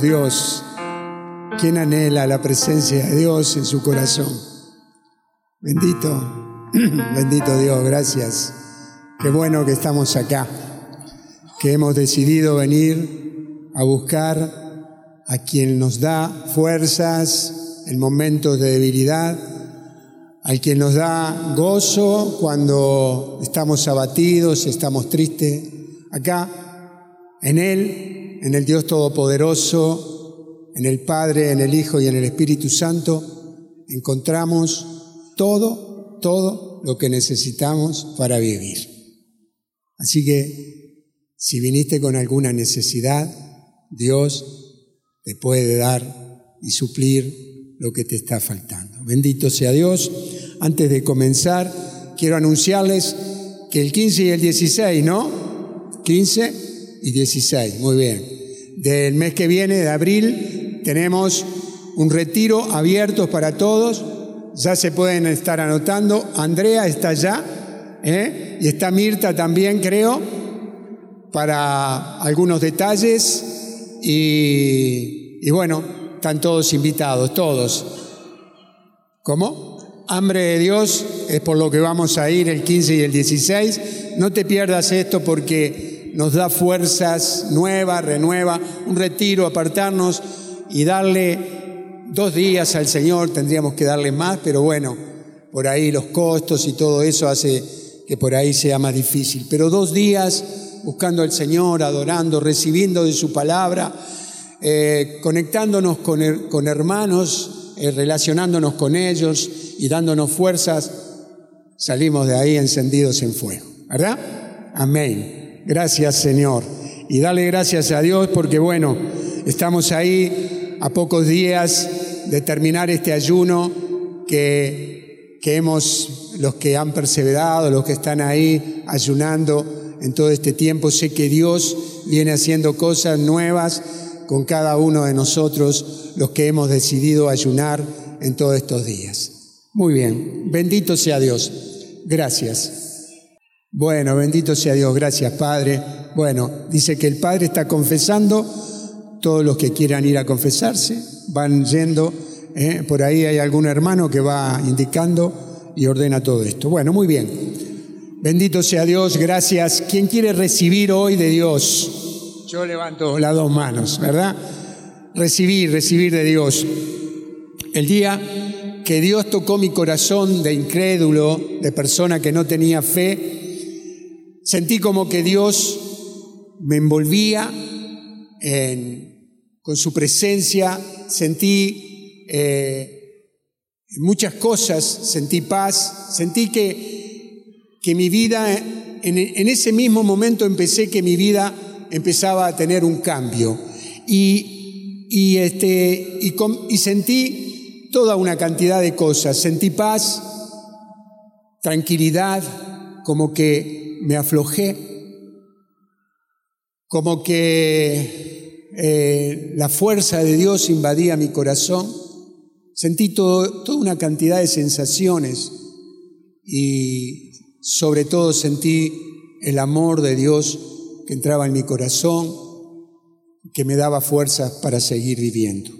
Dios. ¿Quién anhela la presencia de Dios en su corazón? Bendito, bendito Dios, gracias. Qué bueno que estamos acá, que hemos decidido venir a buscar a quien nos da fuerzas en momentos de debilidad, al quien nos da gozo cuando estamos abatidos, estamos tristes. Acá, en Él, en el Dios Todopoderoso, en el Padre, en el Hijo y en el Espíritu Santo, encontramos todo, todo lo que necesitamos para vivir. Así que, si viniste con alguna necesidad, Dios te puede dar y suplir lo que te está faltando. Bendito sea Dios. Antes de comenzar, quiero anunciarles que el 15 y el 16, ¿no? 15 y 16, muy bien. Del mes que viene, de abril, tenemos un retiro abierto para todos. Ya se pueden estar anotando. Andrea está allá, ¿eh? y está Mirta también, creo, para algunos detalles. Y, y bueno, están todos invitados, todos. ¿Cómo? Hambre de Dios es por lo que vamos a ir el 15 y el 16. No te pierdas esto porque nos da fuerzas nuevas, renueva, un retiro, apartarnos y darle dos días al Señor. Tendríamos que darle más, pero bueno, por ahí los costos y todo eso hace que por ahí sea más difícil. Pero dos días buscando al Señor, adorando, recibiendo de su palabra, eh, conectándonos con, con hermanos eh, relacionándonos con ellos y dándonos fuerzas, salimos de ahí encendidos en fuego. ¿Verdad? Amén. Gracias Señor. Y dale gracias a Dios porque bueno, estamos ahí a pocos días de terminar este ayuno que, que hemos, los que han perseverado, los que están ahí ayunando en todo este tiempo, sé que Dios viene haciendo cosas nuevas con cada uno de nosotros, los que hemos decidido ayunar en todos estos días. Muy bien, bendito sea Dios. Gracias. Bueno, bendito sea Dios, gracias Padre. Bueno, dice que el Padre está confesando, todos los que quieran ir a confesarse van yendo, ¿eh? por ahí hay algún hermano que va indicando y ordena todo esto. Bueno, muy bien. Bendito sea Dios, gracias. ¿Quién quiere recibir hoy de Dios? Yo levanto las dos manos, ¿verdad? Recibir, recibir de Dios. El día que Dios tocó mi corazón de incrédulo, de persona que no tenía fe, sentí como que Dios me envolvía con su presencia, sentí eh, muchas cosas, sentí paz, sentí que, que mi vida, en, ese mismo momento empecé que mi vida empezaba a tener un cambio. Y, y, este, y, y sentí toda una cantidad de cosas. Sentí paz, tranquilidad, como que me aflojé, como que eh, la fuerza de Dios invadía mi corazón. Sentí todo, toda una cantidad de sensaciones y sobre todo sentí el amor de Dios que entraba en mi corazón, que me daba fuerzas para seguir viviendo.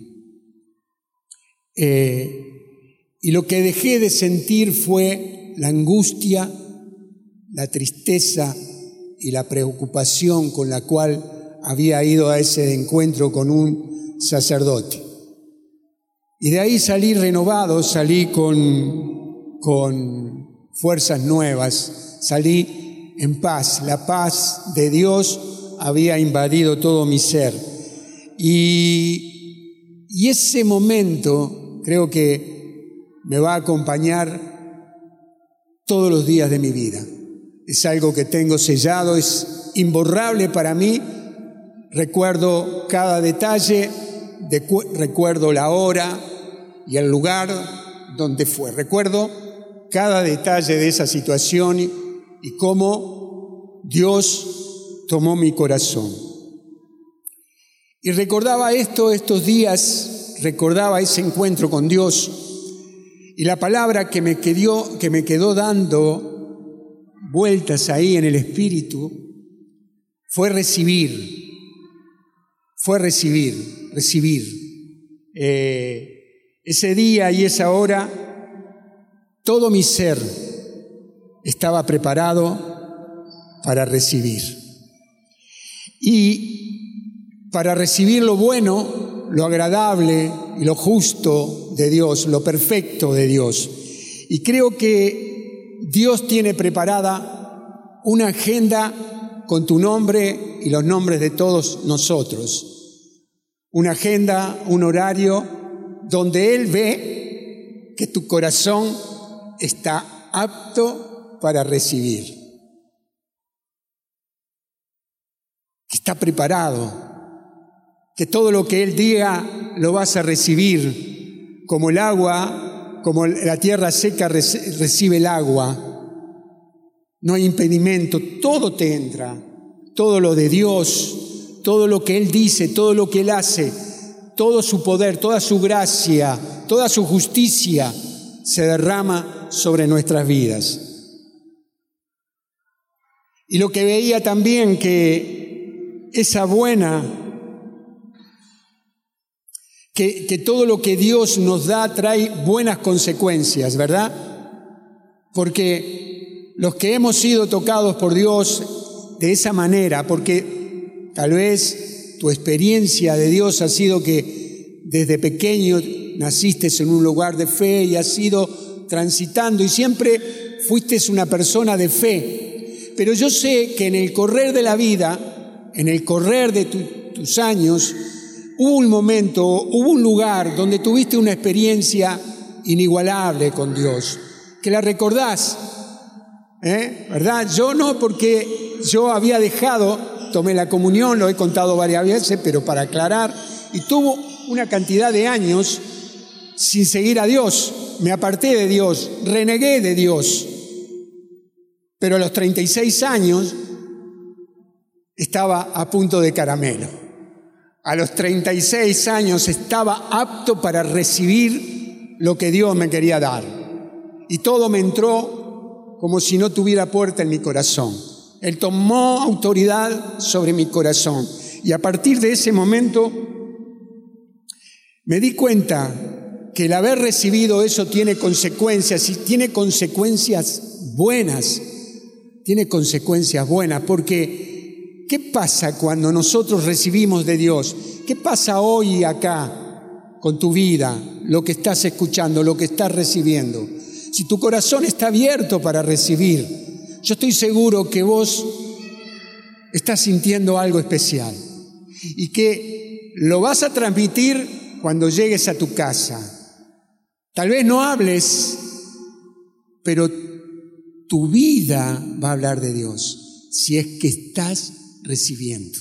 Eh, y lo que dejé de sentir fue la angustia, la tristeza y la preocupación con la cual había ido a ese encuentro con un sacerdote. Y de ahí salí renovado, salí con, con fuerzas nuevas, salí en paz. La paz de Dios había invadido todo mi ser. Y, y ese momento creo que me va a acompañar todos los días de mi vida. Es algo que tengo sellado, es imborrable para mí. Recuerdo cada detalle, recuerdo la hora y el lugar donde fue. Recuerdo cada detalle de esa situación y cómo Dios tomó mi corazón. Y recordaba esto estos días, recordaba ese encuentro con Dios y la palabra que me quedó, que me quedó dando vueltas ahí en el espíritu fue recibir, fue recibir, recibir. Eh, ese día y esa hora, todo mi ser estaba preparado para recibir. Y para recibir lo bueno, lo agradable y lo justo de Dios, lo perfecto de Dios. Y creo que Dios tiene preparada una agenda con tu nombre y los nombres de todos nosotros. Una agenda, un horario donde Él ve que tu corazón está apto para recibir. Que está preparado. Que todo lo que Él diga lo vas a recibir como el agua como la tierra seca recibe el agua. No hay impedimento, todo te entra, todo lo de Dios, todo lo que Él dice, todo lo que Él hace, todo su poder, toda su gracia, toda su justicia se derrama sobre nuestras vidas. Y lo que veía también que esa buena que, todo lo que Dios nos da trae buenas consecuencias, ¿verdad? Porque los que hemos sido tocados por Dios de esa manera, porque tal vez tu experiencia de Dios ha sido que desde pequeño naciste en un lugar de fe y has ido transitando y siempre fuiste una persona de fe. Pero yo sé que en el correr de la vida, en el correr de tus años, hubo un momento, hubo un lugar donde tuviste una experiencia inigualable con Dios, que la recordás, ¿eh? ¿verdad? Yo no, porque yo había dejado, tomé la comunión, lo he contado varias veces, pero para aclarar, y tuvo una cantidad de años sin seguir a Dios, me aparté de Dios, renegué de Dios, pero a los 36 años estaba a punto de caramelo a los 36 años estaba apto para recibir lo que Dios me quería dar. Y todo me entró como si no tuviera puerta en mi corazón. Él tomó autoridad sobre mi corazón. Y a partir de ese momento me di cuenta que el haber recibido eso tiene consecuencias y tiene consecuencias buenas. Tiene consecuencias buenas porque ¿Qué pasa cuando nosotros recibimos de Dios? ¿Qué pasa hoy acá con tu vida, lo que estás escuchando, lo que estás recibiendo? Si tu corazón está abierto para recibir, yo estoy seguro que vos estás sintiendo algo especial y que lo vas a transmitir cuando llegues a tu casa. Tal vez no hables, pero tu vida va a hablar de Dios si es que estás recibiendo.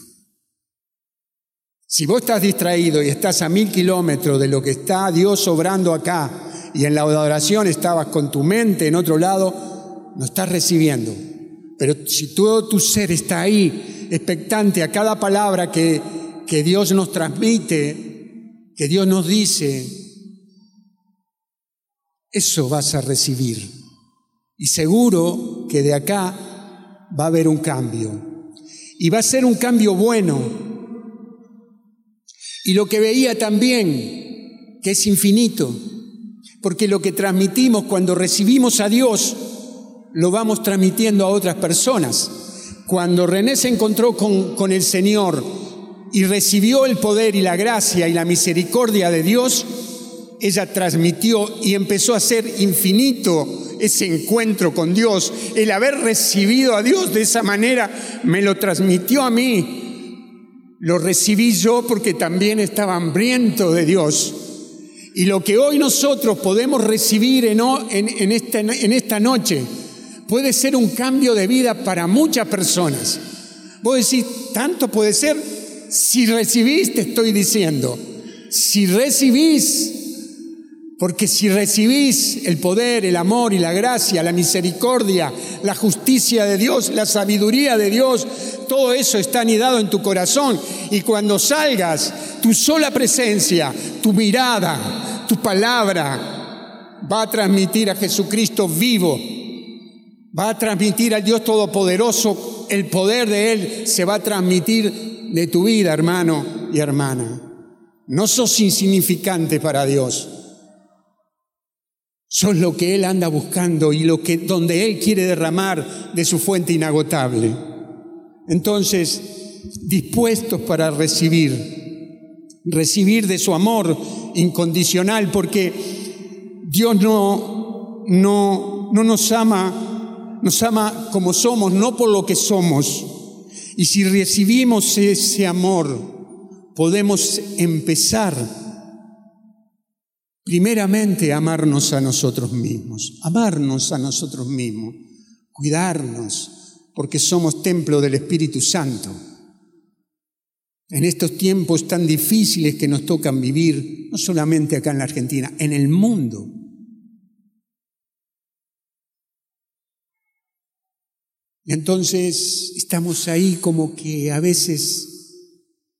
Si vos estás distraído y estás a mil kilómetros de lo que está Dios obrando acá y en la adoración estabas con tu mente en otro lado, no estás recibiendo. Pero si todo tu ser está ahí, expectante a cada palabra que, que Dios nos transmite, que Dios nos dice, eso vas a recibir. Y seguro que de acá va a haber un cambio. Y va a ser un cambio bueno. Y lo que veía también, que es infinito, porque lo que transmitimos cuando recibimos a Dios, lo vamos transmitiendo a otras personas. Cuando René se encontró con, con el Señor y recibió el poder y la gracia y la misericordia de Dios, ella transmitió y empezó a ser infinito ese encuentro con Dios. El haber recibido a Dios de esa manera me lo transmitió a mí. Lo recibí yo porque también estaba hambriento de Dios. Y lo que hoy nosotros podemos recibir en, esta, noche puede ser un cambio de vida para muchas personas. Vos decís, tanto puede ser si recibís, te estoy diciendo. Si recibís, porque si recibís el poder, el amor y la gracia, la misericordia, la justicia de Dios, la sabiduría de Dios, todo eso está anidado en tu corazón. Y cuando salgas, tu sola presencia, tu mirada, tu palabra va a transmitir a Jesucristo vivo. Va a transmitir al Dios Todopoderoso. El poder de Él se va a transmitir de tu vida, hermano y hermana. No sos insignificante para Dios. Sos lo que Él anda buscando y lo que, donde Él quiere derramar de su fuente inagotable. Entonces, dispuestos para recibir, recibir de su amor incondicional, porque Dios no, no, no nos ama, nos ama como somos, no por lo que somos. Y si recibimos ese amor, podemos empezar primeramente amarnos a nosotros mismos, amarnos a nosotros mismos, cuidarnos, porque somos templo del Espíritu Santo. En estos tiempos tan difíciles que nos tocan vivir, no solamente acá en la Argentina, en el mundo. Entonces estamos ahí como que a veces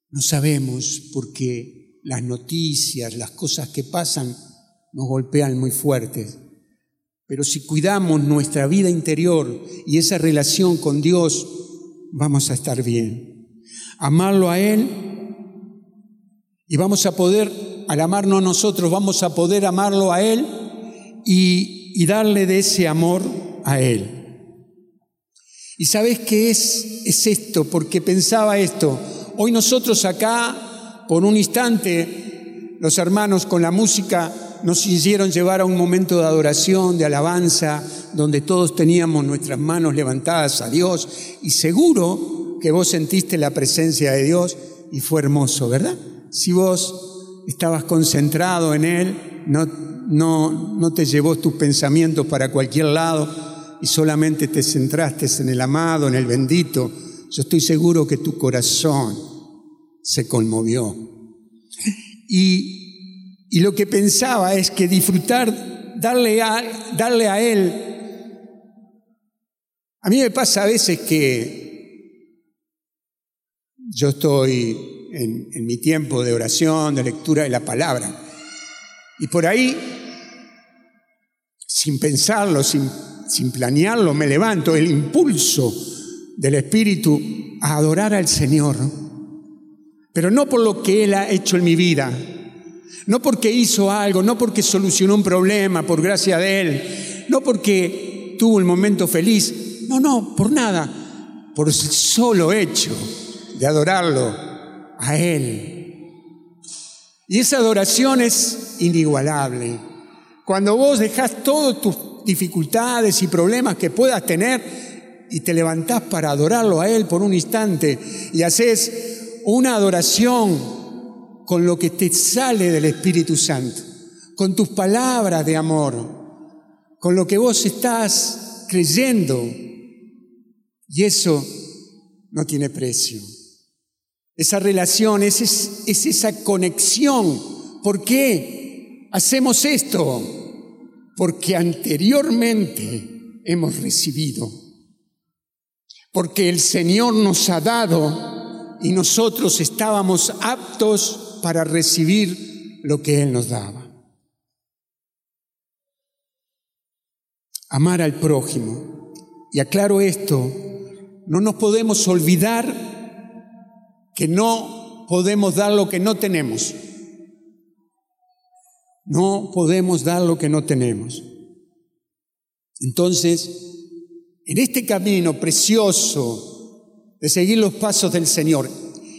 no sabemos porque las noticias, las cosas que pasan nos golpean muy fuertes. Pero si cuidamos nuestra vida interior y esa relación con Dios, vamos a estar bien. Amarlo a Él y vamos a poder, al amarnos a nosotros, vamos a poder amarlo a Él y, y darle de ese amor a Él. ¿Y sabes qué es? Es esto, porque pensaba esto. Hoy nosotros acá, por un instante, los hermanos con la música nos hicieron llevar a un momento de adoración, de alabanza, donde todos teníamos nuestras manos levantadas a Dios y seguro que vos sentiste la presencia de Dios y fue hermoso, ¿verdad? Si vos estabas concentrado en Él, no, no, no te llevó tus pensamientos para cualquier lado y solamente te centraste en el amado, en el bendito, yo estoy seguro que tu corazón se conmovió. Y, y lo que pensaba es que disfrutar, darle a, darle a Él. A mí me pasa a veces que yo estoy en, mi tiempo de oración, de lectura de la palabra, y por ahí, sin pensarlo, sin, sin planearlo, me levanto, el impulso del Espíritu a adorar al Señor, pero no por lo que Él ha hecho en mi vida, no porque hizo algo, no porque solucionó un problema por gracia de Él, no porque tuvo un momento feliz, no, no, por nada, por el solo hecho de adorarlo a Él. Y esa adoración es inigualable. Cuando vos dejás todas tus dificultades y problemas que puedas tener y te levantás para adorarlo a Él por un instante y haces una adoración con lo que te sale del Espíritu Santo, con tus palabras de amor, con lo que vos estás creyendo. Y eso no tiene precio. Esa relación, es, es esa conexión. ¿Por qué hacemos esto? Porque anteriormente hemos recibido porque el Señor nos ha dado y nosotros estábamos aptos para recibir lo que Él nos daba. Amar al prójimo. Y aclaro esto, no nos podemos olvidar que no podemos dar lo que no tenemos. No podemos dar lo que no tenemos. Entonces, en este camino precioso de seguir los pasos del Señor,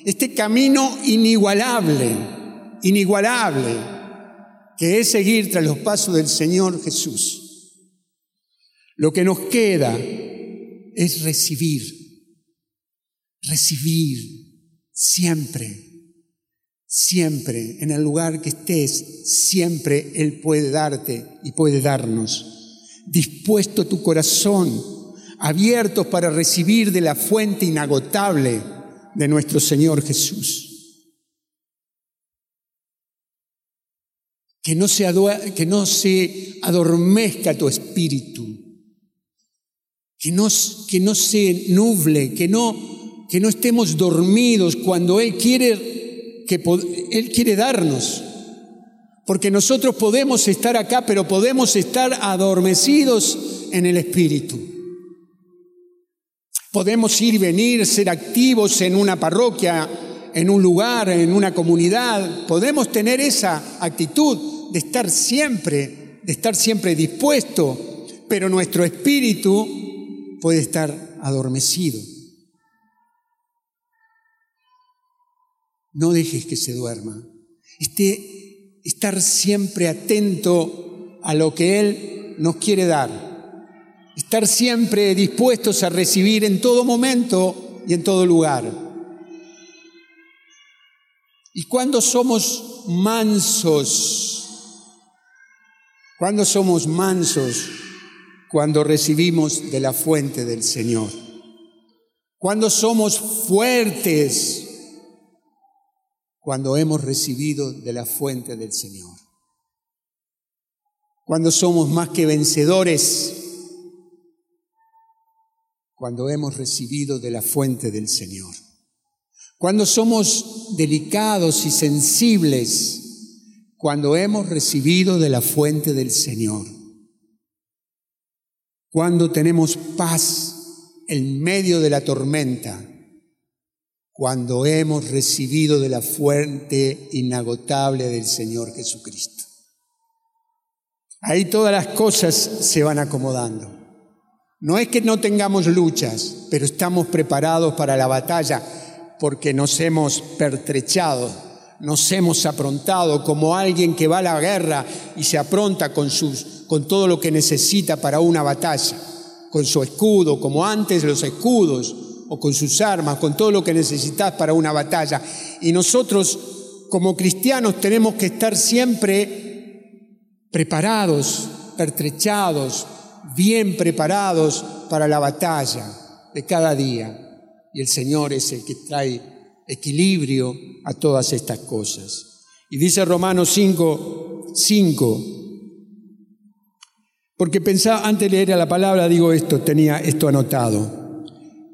este camino inigualable, inigualable, que es seguir tras los pasos del Señor Jesús. Lo que nos queda es recibir, recibir siempre, siempre, en el lugar que estés, siempre Él puede darte y puede darnos. Dispuesto tu corazón abiertos para recibir de la fuente inagotable de nuestro Señor Jesús. Que no se, que no se adormezca tu espíritu, que no, que no se nuble, que no, que no estemos dormidos cuando Él quiere, que, Él quiere darnos. Porque nosotros podemos estar acá, pero podemos estar adormecidos en el espíritu. Podemos ir y venir, ser activos en una parroquia, en un lugar, en una comunidad, podemos tener esa actitud de estar siempre, de estar siempre dispuesto, pero nuestro espíritu puede estar adormecido. No dejes que se duerma. Esté, estar siempre atento a lo que Él nos quiere dar. Estar siempre dispuestos a recibir en todo momento y en todo lugar. Y cuando somos mansos, cuando somos mansos, cuando recibimos de la fuente del Señor. Cuando somos fuertes, cuando hemos recibido de la fuente del Señor. Cuando somos más que vencedores, cuando hemos recibido de la fuente del Señor. Cuando somos delicados y sensibles, cuando hemos recibido de la fuente del Señor. Cuando tenemos paz en medio de la tormenta, cuando hemos recibido de la fuente inagotable del Señor Jesucristo. Ahí todas las cosas se van acomodando. No es que no tengamos luchas, pero estamos preparados para la batalla porque nos hemos pertrechado, nos hemos aprontado como alguien que va a la guerra y se apronta con, sus, con todo lo que necesita para una batalla, con su escudo, como antes los escudos, o con sus armas, con todo lo que necesitas para una batalla. Y nosotros como cristianos tenemos que estar siempre preparados, pertrechados, bien preparados para la batalla de cada día. Y el Señor es el que trae equilibrio a todas estas cosas. Y dice Romanos 5, 5, porque pensaba, antes de leer la palabra, digo esto, tenía esto anotado.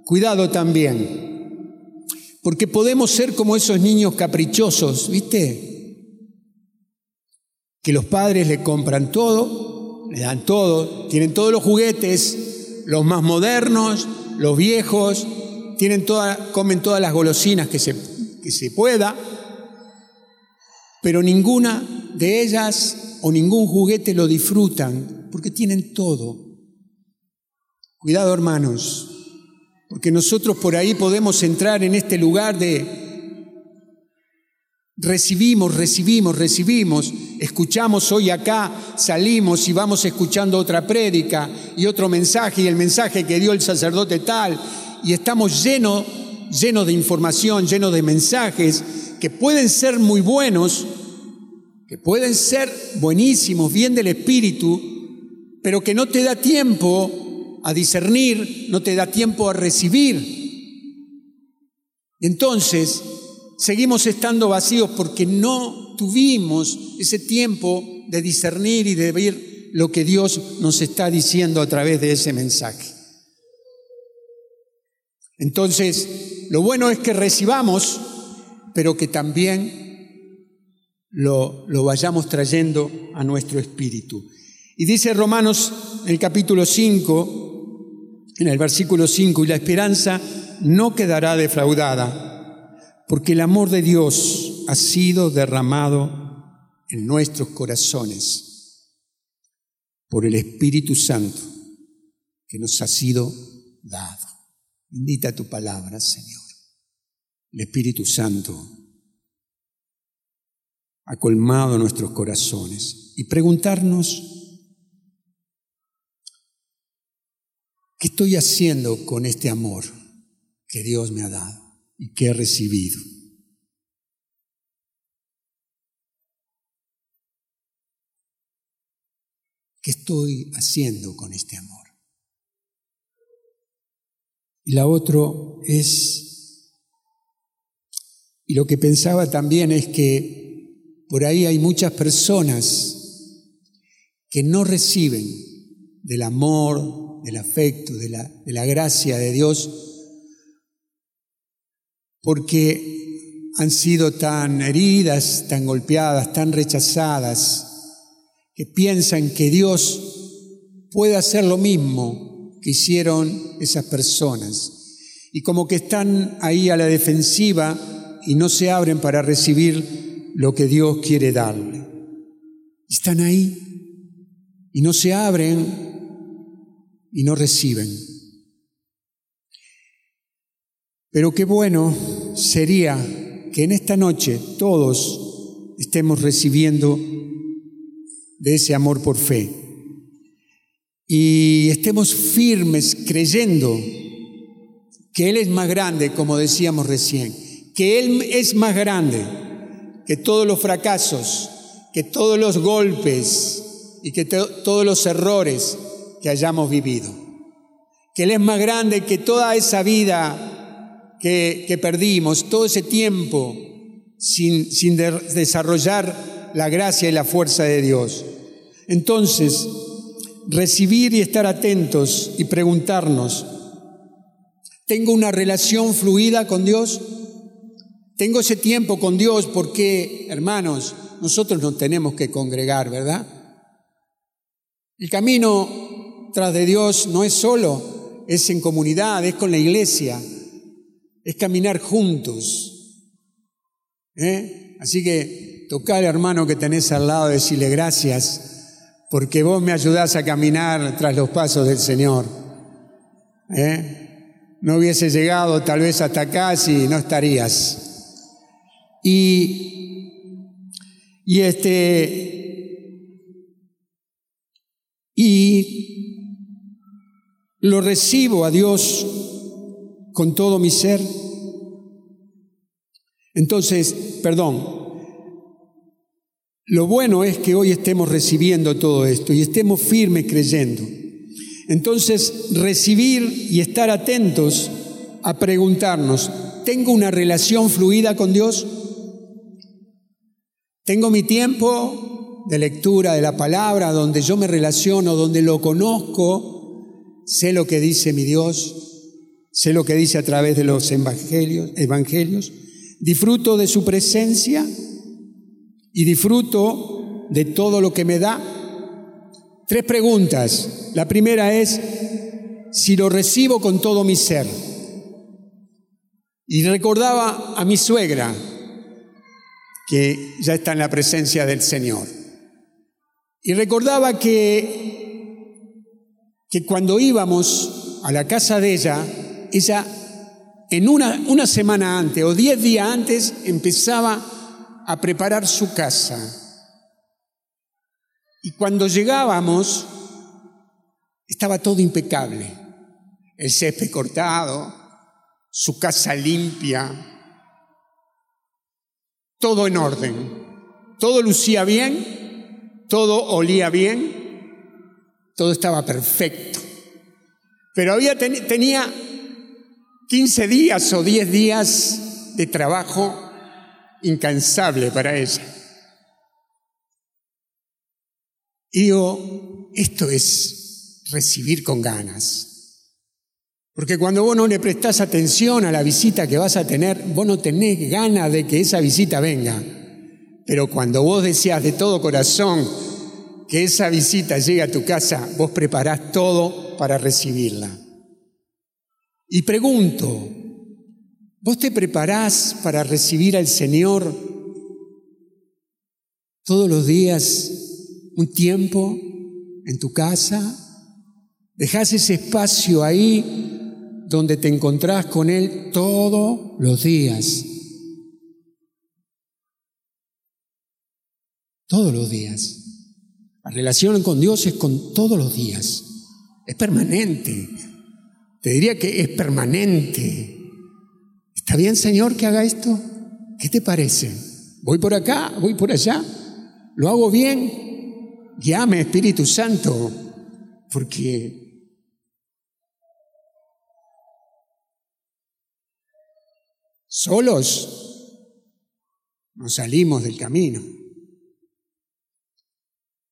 Cuidado también, porque podemos ser como esos niños caprichosos, ¿viste? Que los padres le compran todo, le dan todo, tienen todos los juguetes, los más modernos, los viejos, tienen toda, comen todas las golosinas que se, que se pueda, pero ninguna de ellas o ningún juguete lo disfrutan porque tienen todo. Cuidado hermanos, porque nosotros por ahí podemos entrar en este lugar de Recibimos, recibimos, recibimos, escuchamos hoy acá, salimos y vamos escuchando otra prédica y otro mensaje y el mensaje que dio el sacerdote tal y estamos llenos llenos de información, llenos de mensajes que pueden ser muy buenos, que pueden ser buenísimos, bien del espíritu, pero que no te da tiempo a discernir, no te da tiempo a recibir. Entonces, seguimos estando vacíos porque no tuvimos ese tiempo de discernir y de ver lo que Dios nos está diciendo a través de ese mensaje. Entonces, lo bueno es que recibamos, pero que también lo, lo vayamos trayendo a nuestro espíritu. Y dice Romanos en el capítulo 5, en el versículo 5, y la esperanza no quedará defraudada porque el amor de Dios ha sido derramado en nuestros corazones por el Espíritu Santo que nos ha sido dado. Bendita tu palabra, Señor. El Espíritu Santo ha colmado nuestros corazones y preguntarnos, ¿qué estoy haciendo con este amor que Dios me ha dado? Y que he recibido. ¿Qué estoy haciendo con este amor? Y la otra es, y lo que pensaba también es que por ahí hay muchas personas que no reciben del amor, del afecto, de la, de la gracia de Dios, porque han sido tan heridas, tan golpeadas, tan rechazadas, que piensan que Dios puede hacer lo mismo que hicieron esas personas. Y como que están ahí a la defensiva y no se abren para recibir lo que Dios quiere darle. Están ahí y no se abren y no reciben. Pero qué bueno sería que en esta noche todos estemos recibiendo de ese amor por fe y estemos firmes creyendo que Él es más grande, como decíamos recién, que Él es más grande que todos los fracasos, que todos los golpes y que todos los errores que hayamos vivido. Que Él es más grande que toda esa vida que, perdimos, todo ese tiempo sin, sin desarrollar la gracia y la fuerza de Dios. Entonces, recibir y estar atentos y preguntarnos, ¿tengo una relación fluida con Dios? ¿Tengo ese tiempo con Dios? Porque, hermanos, nosotros nos tenemos que congregar, ¿verdad? El camino tras de Dios no es solo, es en comunidad, es con la iglesia, es caminar juntos. ¿eh? Así que tocar, hermano, que tenés al lado, decirle gracias porque vos me ayudás a caminar tras los pasos del Señor. ¿Eh? No hubiese llegado tal vez hasta acá si no estarías. Y, y este, y lo recibo a Dios con todo mi ser. Entonces, perdón, lo bueno es que hoy estemos recibiendo todo esto y estemos firmes creyendo. Entonces, recibir y estar atentos a preguntarnos, ¿tengo una relación fluida con Dios? ¿Tengo mi tiempo de lectura de la palabra donde yo me relaciono, donde lo conozco, sé lo que dice mi Dios, sé lo que dice a través de los evangelios, evangelios disfruto de su presencia? y disfruto de todo lo que me da? Tres preguntas. La primera es si lo recibo con todo mi ser. Y recordaba a mi suegra, que ya está en la presencia del Señor. Y recordaba que, que cuando íbamos a la casa de ella, ella en una, una semana antes o diez días antes empezaba a preparar su casa. Y cuando llegábamos, estaba todo impecable. El césped cortado, su casa limpia, todo en orden. Todo lucía bien, todo olía bien, todo estaba perfecto. Pero había, tenía 15 días o 10 días de trabajo incansable para ella. Y digo, esto es recibir con ganas. Porque cuando vos no le prestás atención a la visita que vas a tener, vos no tenés ganas de que esa visita venga. Pero cuando vos deseas de todo corazón que esa visita llegue a tu casa, vos preparás todo para recibirla. Y pregunto, ¿Vos te preparás para recibir al Señor todos los días un tiempo en tu casa? ¿Dejás ese espacio ahí donde te encontrás con Él todos los días? Todos los días. La relación con Dios es con todos los días. Es permanente. Te diría que es permanente. ¿Está bien, Señor, que haga esto? ¿Qué te parece? ¿Voy por acá? ¿Voy por allá? ¿Lo hago bien? Llame, Espíritu Santo, porque solos nos salimos del camino.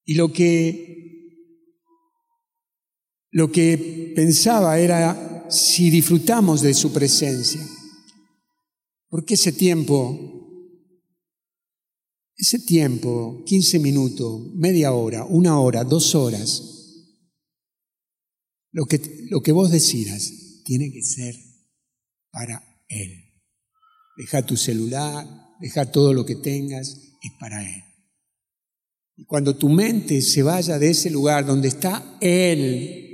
Y lo que lo que pensaba era si disfrutamos de su presencia. Porque ese tiempo, ese tiempo, 15 minutos, media hora, una hora, dos horas, lo que, lo que vos decidas tiene que ser para Él. deja tu celular, deja todo lo que tengas, es para Él. Y cuando tu mente se vaya de ese lugar donde está Él,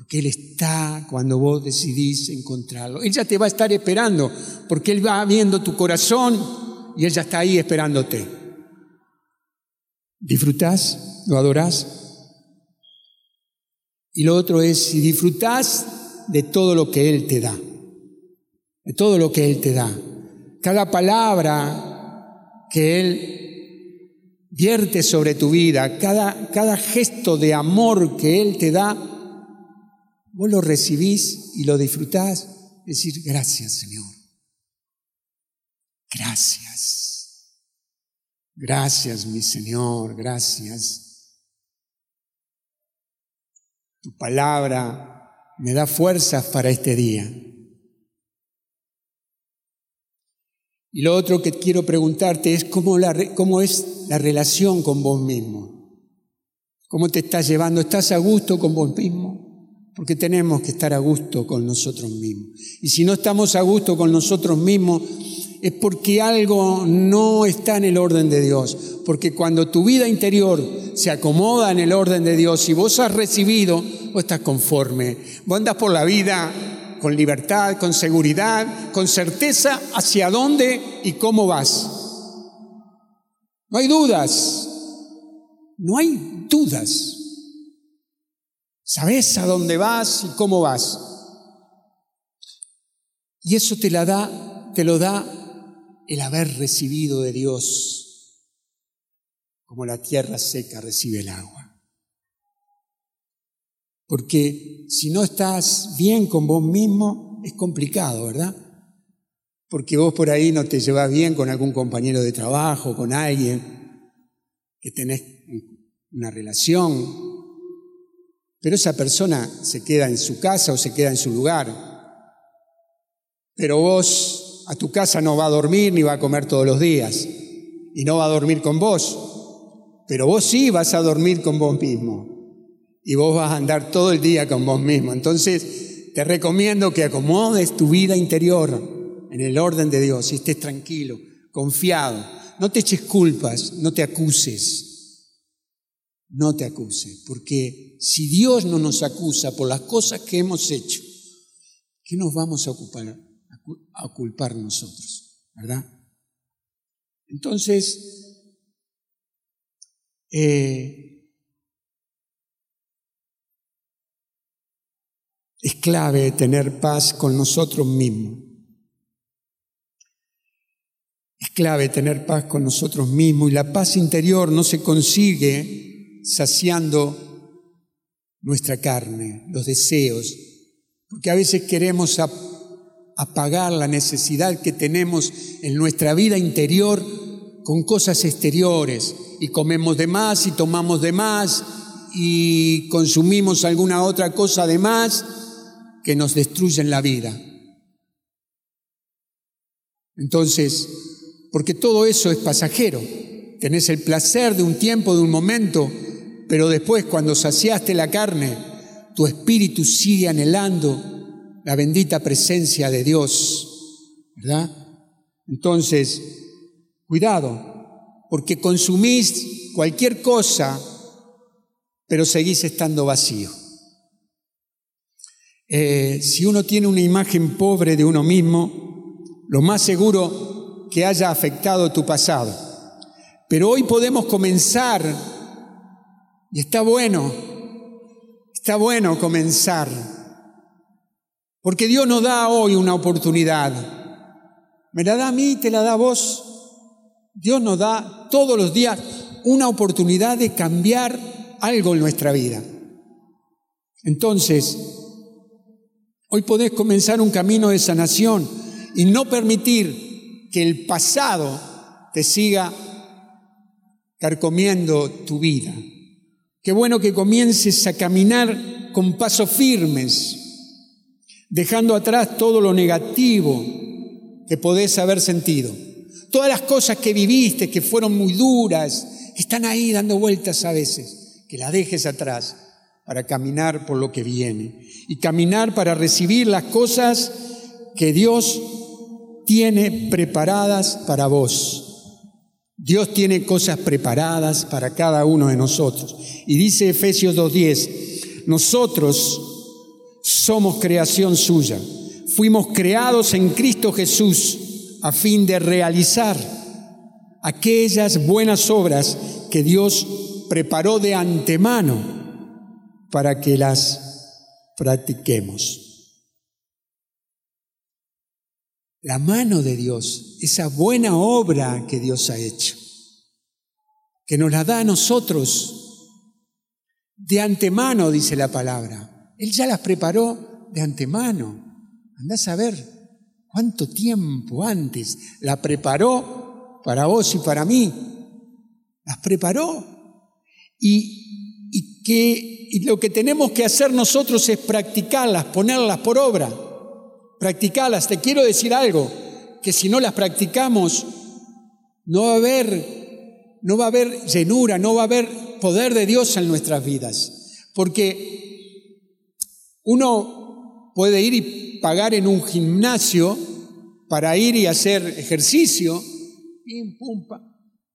porque Él está cuando vos decidís encontrarlo. Él ya te va a estar esperando, porque Él va viendo tu corazón y Él está ahí esperándote. ¿Disfrutás? ¿Lo adorás? Y lo otro es si disfrutás de todo lo que Él te da, de todo lo que Él te da. Cada palabra que Él vierte sobre tu vida, cada, cada gesto de amor que Él te da, vos lo recibís y lo disfrutás, decir gracias Señor. Gracias. Gracias mi Señor, gracias. Tu palabra me da fuerzas para este día. Y lo otro que quiero preguntarte es cómo, cómo es la relación con vos mismo. ¿Cómo te estás llevando? ¿Estás a gusto con vos mismo? Porque tenemos que estar a gusto con nosotros mismos. Y si no estamos a gusto con nosotros mismos, es porque algo no está en el orden de Dios. Porque cuando tu vida interior se acomoda en el orden de Dios y vos has recibido, vos estás conforme. Vos andas por la vida con libertad, con seguridad, con certeza hacia dónde y cómo vas. No hay dudas. No hay dudas. Sabes a dónde vas y cómo vas. Y eso te la da, te lo da el haber recibido de Dios, como la tierra seca recibe el agua. Porque si no estás bien con vos mismo, es complicado, ¿verdad? Porque vos por ahí no te llevas bien con algún compañero de trabajo, con alguien que tenés una relación, pero esa persona se queda en su casa o se queda en su lugar. Pero vos a tu casa no va a dormir ni va a comer todos los días y no va a dormir con vos, pero vos sí vas a dormir con vos mismo y vos vas a andar todo el día con vos mismo. Entonces te recomiendo que acomodes tu vida interior en el orden de Dios y estés tranquilo, confiado. No te eches culpas, no te acuses, no te acuses, porque si Dios no nos acusa por las cosas que hemos hecho, ¿qué nos vamos a ocupar? a culpar nosotros, ¿verdad? Entonces, eh, es clave tener paz con nosotros mismos. Es clave tener paz con nosotros mismos y la paz interior no se consigue saciando nuestra carne, los deseos, porque a veces queremos apagar la necesidad que tenemos en nuestra vida interior con cosas exteriores y comemos de más y tomamos de más y consumimos alguna otra cosa de más que nos destruyen la vida. Entonces, porque todo eso es pasajero, tenés el placer de un tiempo, de un momento, pero después cuando saciaste la carne, tu espíritu sigue anhelando la bendita presencia de Dios, ¿verdad? Entonces, cuidado, porque consumís cualquier cosa, pero seguís estando vacío. Eh, si uno tiene una imagen pobre de uno mismo, lo más seguro que haya afectado tu pasado. Pero hoy podemos comenzar, y está bueno, está bueno comenzar porque Dios nos da hoy una oportunidad. Me la da a mí, te la da a vos. Dios nos da todos los días una oportunidad de cambiar algo en nuestra vida. Entonces, hoy podés comenzar un camino de sanación y no permitir que el pasado te siga carcomiendo tu vida. Qué bueno que comiences a caminar con pasos firmes, dejando atrás todo lo negativo que podés haber sentido. Todas las cosas que viviste, que fueron muy duras, están ahí dando vueltas a veces, que las dejes atrás para caminar por lo que viene y caminar para recibir las cosas que Dios tiene preparadas para vos. Dios tiene cosas preparadas para cada uno de nosotros. Y dice Efesios 2.10, nosotros somos creación suya. Fuimos creados en Cristo Jesús a fin de realizar aquellas buenas obras que Dios preparó de antemano para que las practiquemos. La mano de Dios, esa buena obra que Dios ha hecho, que nos la da a nosotros de antemano, dice la palabra. Él ya las preparó de antemano. Andás a ver cuánto tiempo antes la preparó para vos y para mí. Las preparó. Y, y que y lo que tenemos que hacer nosotros es practicarlas, ponerlas por obra practicarlas. Te quiero decir algo, que si no las practicamos, no va a haber, no va a haber llenura, no va a haber poder de Dios en nuestras vidas. Porque uno puede ir y pagar en un gimnasio para ir y hacer ejercicio,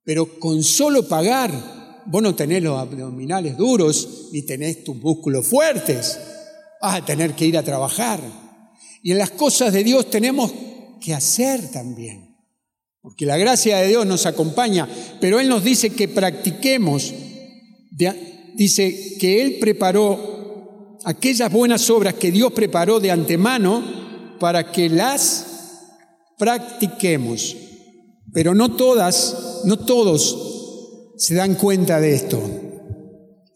pero con solo pagar, vos no tenés los abdominales duros ni tenés tus músculos fuertes, vas a tener que ir a trabajar. Y en las cosas de Dios tenemos que hacer también. Porque la gracia de Dios nos acompaña, pero Él nos dice que practiquemos. Dice que Él preparó aquellas buenas obras que Dios preparó de antemano para que las practiquemos. Pero no todas, no todos se dan cuenta de esto.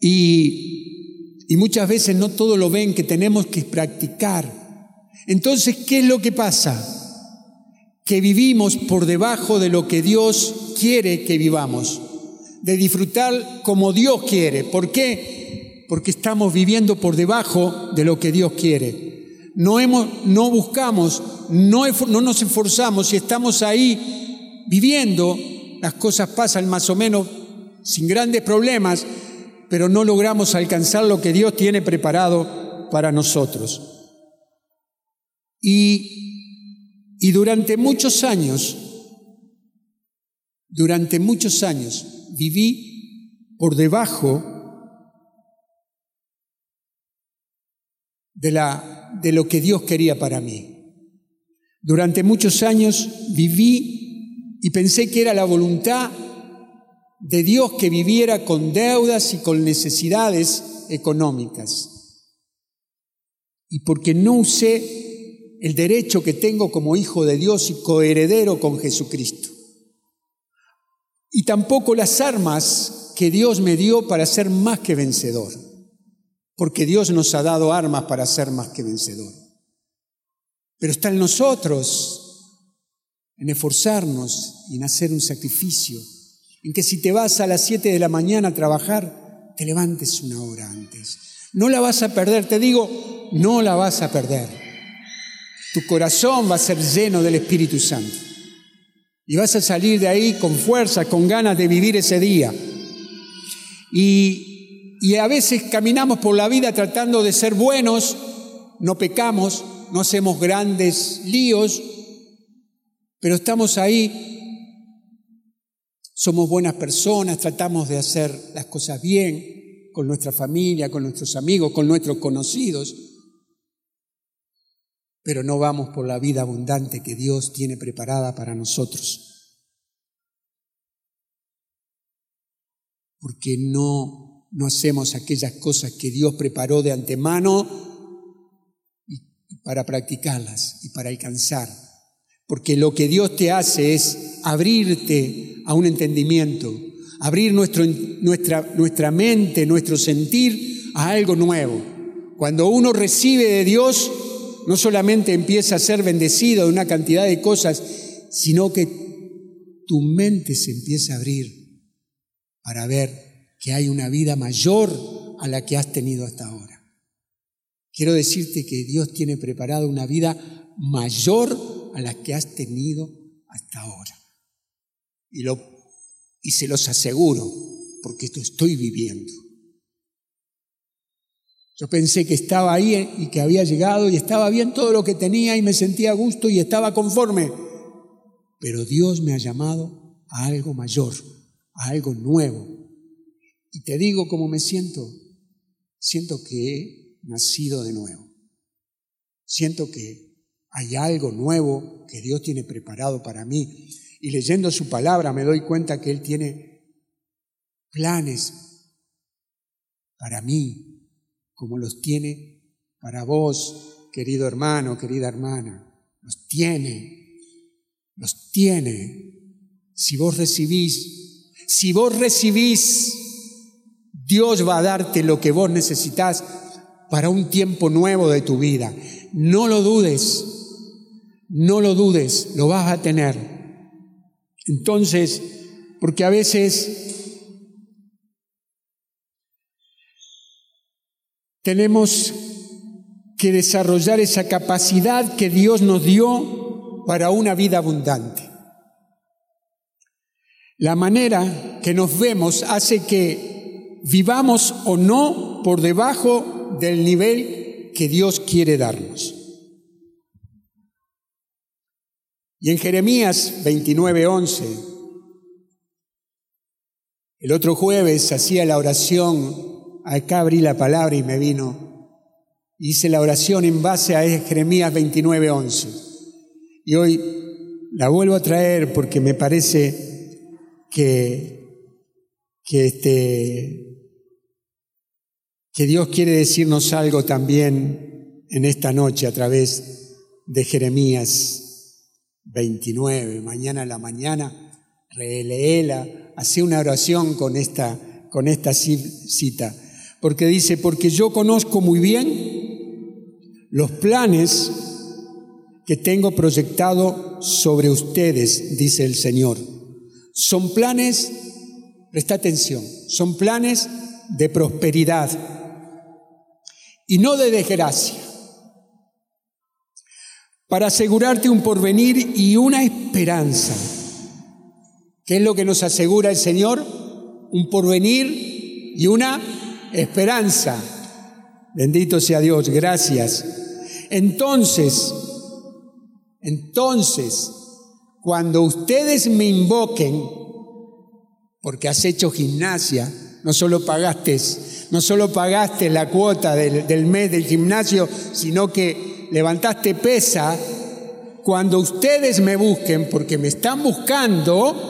Y, y muchas veces no todos lo ven que tenemos que practicar entonces, ¿qué es lo que pasa? Que vivimos por debajo de lo que Dios quiere que vivamos, de disfrutar como Dios quiere. ¿Por qué? Porque estamos viviendo por debajo de lo que Dios quiere. No, hemos, no buscamos, no, no nos esforzamos y estamos ahí viviendo, las cosas pasan más o menos sin grandes problemas, pero no logramos alcanzar lo que Dios tiene preparado para nosotros. Y, y durante muchos años, durante muchos años viví por debajo de, la, de lo que Dios quería para mí. Durante muchos años viví y pensé que era la voluntad de Dios que viviera con deudas y con necesidades económicas. Y porque no usé el derecho que tengo como hijo de Dios y coheredero con Jesucristo. Y tampoco las armas que Dios me dio para ser más que vencedor, porque Dios nos ha dado armas para ser más que vencedor. Pero está en nosotros, en esforzarnos y en hacer un sacrificio, en que si te vas a las 7 de la mañana a trabajar, te levantes una hora antes. No la vas a perder, te digo, no la vas a perder. Tu corazón va a ser lleno del Espíritu Santo. Y vas a salir de ahí con fuerza, con ganas de vivir ese día. Y, y a veces caminamos por la vida tratando de ser buenos, no pecamos, no hacemos grandes líos, pero estamos ahí, somos buenas personas, tratamos de hacer las cosas bien con nuestra familia, con nuestros amigos, con nuestros conocidos pero no vamos por la vida abundante que Dios tiene preparada para nosotros. Porque no, no hacemos aquellas cosas que Dios preparó de antemano para practicarlas y para alcanzar. Porque lo que Dios te hace es abrirte a un entendimiento, abrir nuestra, nuestra mente, nuestro sentir a algo nuevo. Cuando uno recibe de Dios, no solamente empieza a ser bendecido de una cantidad de cosas, sino que tu mente se empieza a abrir para ver que hay una vida mayor a la que has tenido hasta ahora. Quiero decirte que Dios tiene preparado una vida mayor a la que has tenido hasta ahora. Y, lo, y se los aseguro, porque esto estoy viviendo. Yo pensé que estaba ahí y que había llegado y estaba bien todo lo que tenía y me sentía a gusto y estaba conforme. pero Dios me ha llamado a algo mayor, a algo nuevo. Y te digo cómo me siento. Siento que he nacido de nuevo. Siento que hay algo nuevo que Dios tiene preparado para mí. Y leyendo su palabra me doy cuenta que Él tiene planes para mí, como los tiene para vos, querido hermano, querida hermana. Los tiene, los tiene. Si vos recibís, si vos recibís, Dios va a darte lo que vos necesitas para un tiempo nuevo de tu vida. No lo dudes, no lo dudes, lo vas a tener. Entonces, porque a veces tenemos que desarrollar esa capacidad que Dios nos dio para una vida abundante. La manera que nos vemos hace que vivamos o no por debajo del nivel que Dios quiere darnos. Y en Jeremías 29:11, el otro jueves hacía la oración, acá abrí la palabra y me vino Hice la oración en base a Jeremías 29:11. Y hoy la vuelvo a traer porque me parece que, que, este, que Dios quiere decirnos algo también en esta noche a través de Jeremías 29. Mañana a la mañana, releela, hace una oración con esta, con esta cita. Porque dice, porque yo conozco muy bien los planes que tengo proyectado sobre ustedes, dice el Señor, son planes, presta atención, son planes de prosperidad y no de desgracia, para asegurarte un porvenir y una esperanza. ¿Qué es lo que nos asegura el Señor? Un porvenir y una esperanza. Bendito sea Dios, gracias. Entonces, entonces, cuando ustedes me invoquen, porque has hecho gimnasia, no solo pagaste, no solo pagaste la cuota del, del mes del gimnasio, sino que levantaste pesa, cuando ustedes me busquen, porque me están buscando,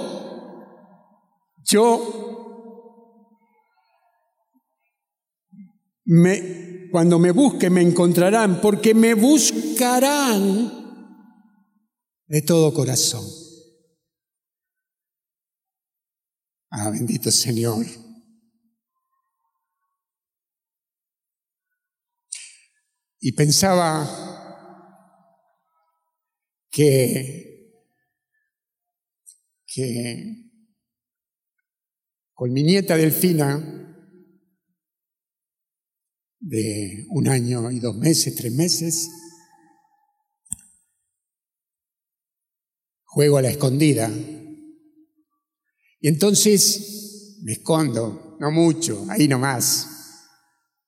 yo me cuando me busquen me encontrarán, porque me buscarán de todo corazón. Ah, bendito Señor. Y pensaba que, que con mi nieta Delfina, de un año y dos meses, tres meses. Juego a la escondida. Y entonces me escondo, no mucho, ahí nomás.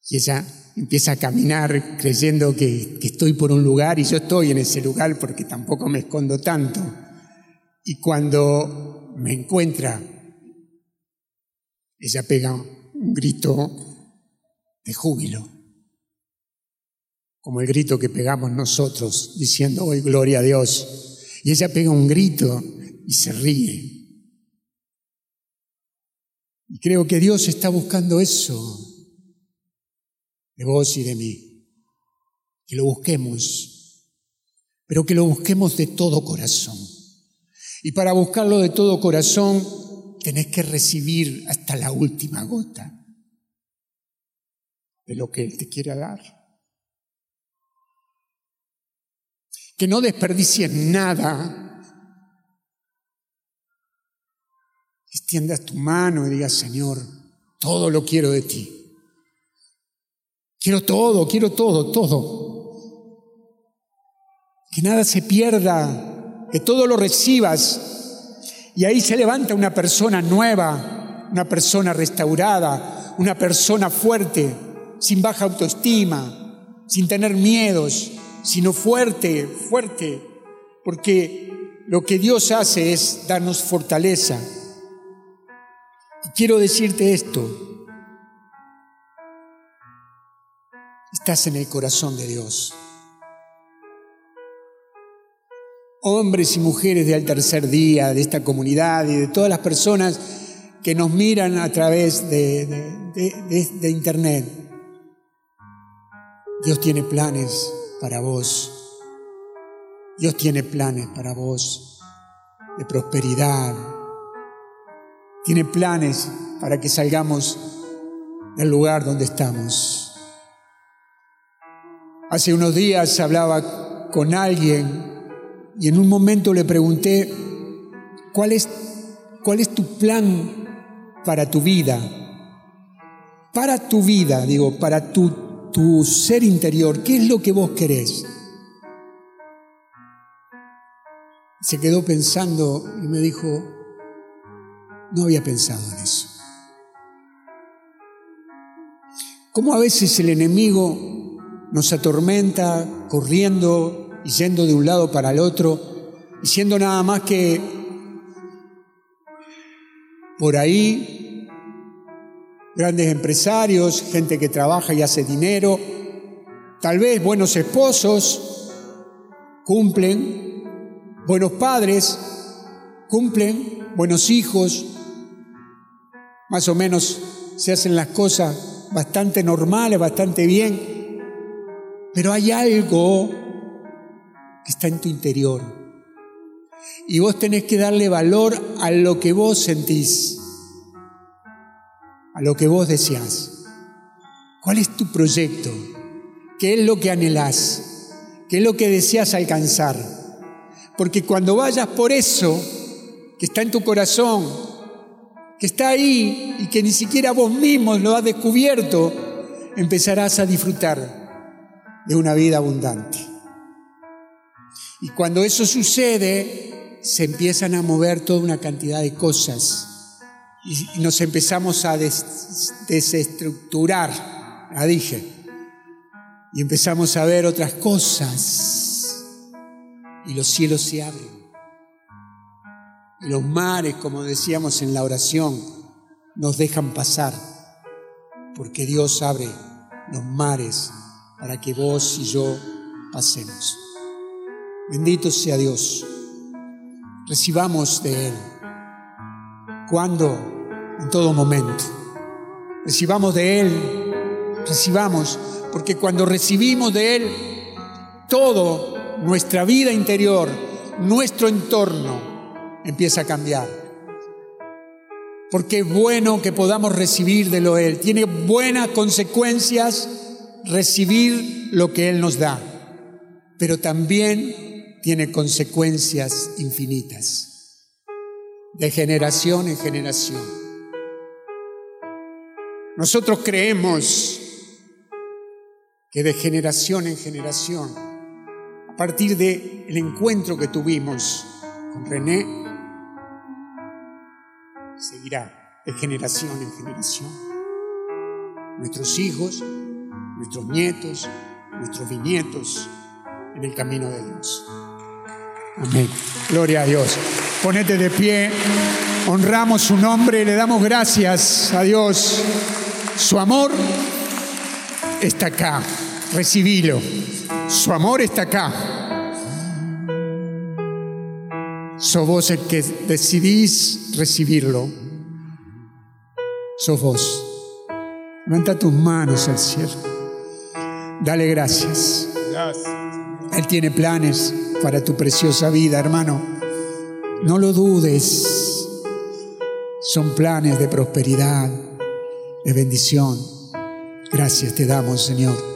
Y ella empieza a caminar creyendo que, que estoy por un lugar y yo estoy en ese lugar porque tampoco me escondo tanto. Y cuando me encuentra, ella pega un grito de júbilo, como el grito que pegamos nosotros diciendo hoy gloria a Dios. Y ella pega un grito y se ríe. Y creo que Dios está buscando eso de vos y de mí. Que lo busquemos, pero que lo busquemos de todo corazón. Y para buscarlo de todo corazón tenés que recibir hasta la última gota de lo que Él te quiere dar. Que no desperdicies nada. Extiendas tu mano y digas, Señor, todo lo quiero de ti. Quiero todo, quiero todo, todo. Que nada se pierda, que todo lo recibas. Y ahí se levanta una persona nueva, una persona restaurada, una persona fuerte sin baja autoestima, sin tener miedos, sino fuerte, fuerte, porque lo que Dios hace es darnos fortaleza. Y quiero decirte esto. Estás en el corazón de Dios. Hombres y mujeres del tercer día, de esta comunidad y de todas las personas que nos miran a través de, de internet. Dios tiene planes para vos. Dios tiene planes para vos de prosperidad. Tiene planes para que salgamos del lugar donde estamos. Hace unos días hablaba con alguien y en un momento le pregunté, ¿cuál es, cuál es tu plan para tu vida? Para tu vida, digo, para tu, tu ser interior, ¿qué es lo que vos querés? Se quedó pensando y me dijo, no había pensado en eso. ¿Cómo a veces el enemigo nos atormenta corriendo y yendo de un lado para el otro, diciendo nada más que por ahí grandes empresarios, gente que trabaja y hace dinero, tal vez buenos esposos, cumplen, buenos padres, cumplen, buenos hijos, más o menos se hacen las cosas bastante normales, bastante bien, pero hay algo que está en tu interior. Y vos tenés que darle valor a lo que vos sentís, a lo que vos deseás. ¿Cuál es tu proyecto? ¿Qué es lo que anhelás? ¿Qué es lo que deseas alcanzar? Porque cuando vayas por eso que está en tu corazón, que está ahí y que ni siquiera vos mismos lo has descubierto, empezarás a disfrutar de una vida abundante. Y cuando eso sucede, se empiezan a mover toda una cantidad de cosas y nos empezamos a desestructurar, la dije, y empezamos a ver otras cosas y los cielos se abren. Y los mares, como decíamos en la oración, nos dejan pasar, porque Dios abre los mares para que vos y yo pasemos. Bendito sea Dios. Recibamos de Él. Cuando? En todo momento. Recibamos de Él. Recibamos, porque cuando recibimos de Él, todo nuestra vida interior, nuestro entorno empieza a cambiar. Porque es bueno que podamos recibir de lo Él. Tiene buenas consecuencias recibir lo que Él nos da, pero también tiene consecuencias infinitas, de generación en generación. Nosotros creemos que de generación en generación a partir del el encuentro que tuvimos con René, seguirá de generación en generación. Nuestros hijos, nuestros nietos, nuestros bisnietos en el camino de Dios. Amén. Gloria a Dios. Ponete de pie, honramos su nombre, le damos gracias a Dios. Su amor está acá, recibilo. Su amor está acá. Sos vos el que decidís recibirlo. Sos vos. Levanta tus manos al cielo. Dale gracias. Él tiene planes para tu preciosa vida, hermano. No lo dudes. Son planes de prosperidad, de bendición. Gracias te damos, Señor.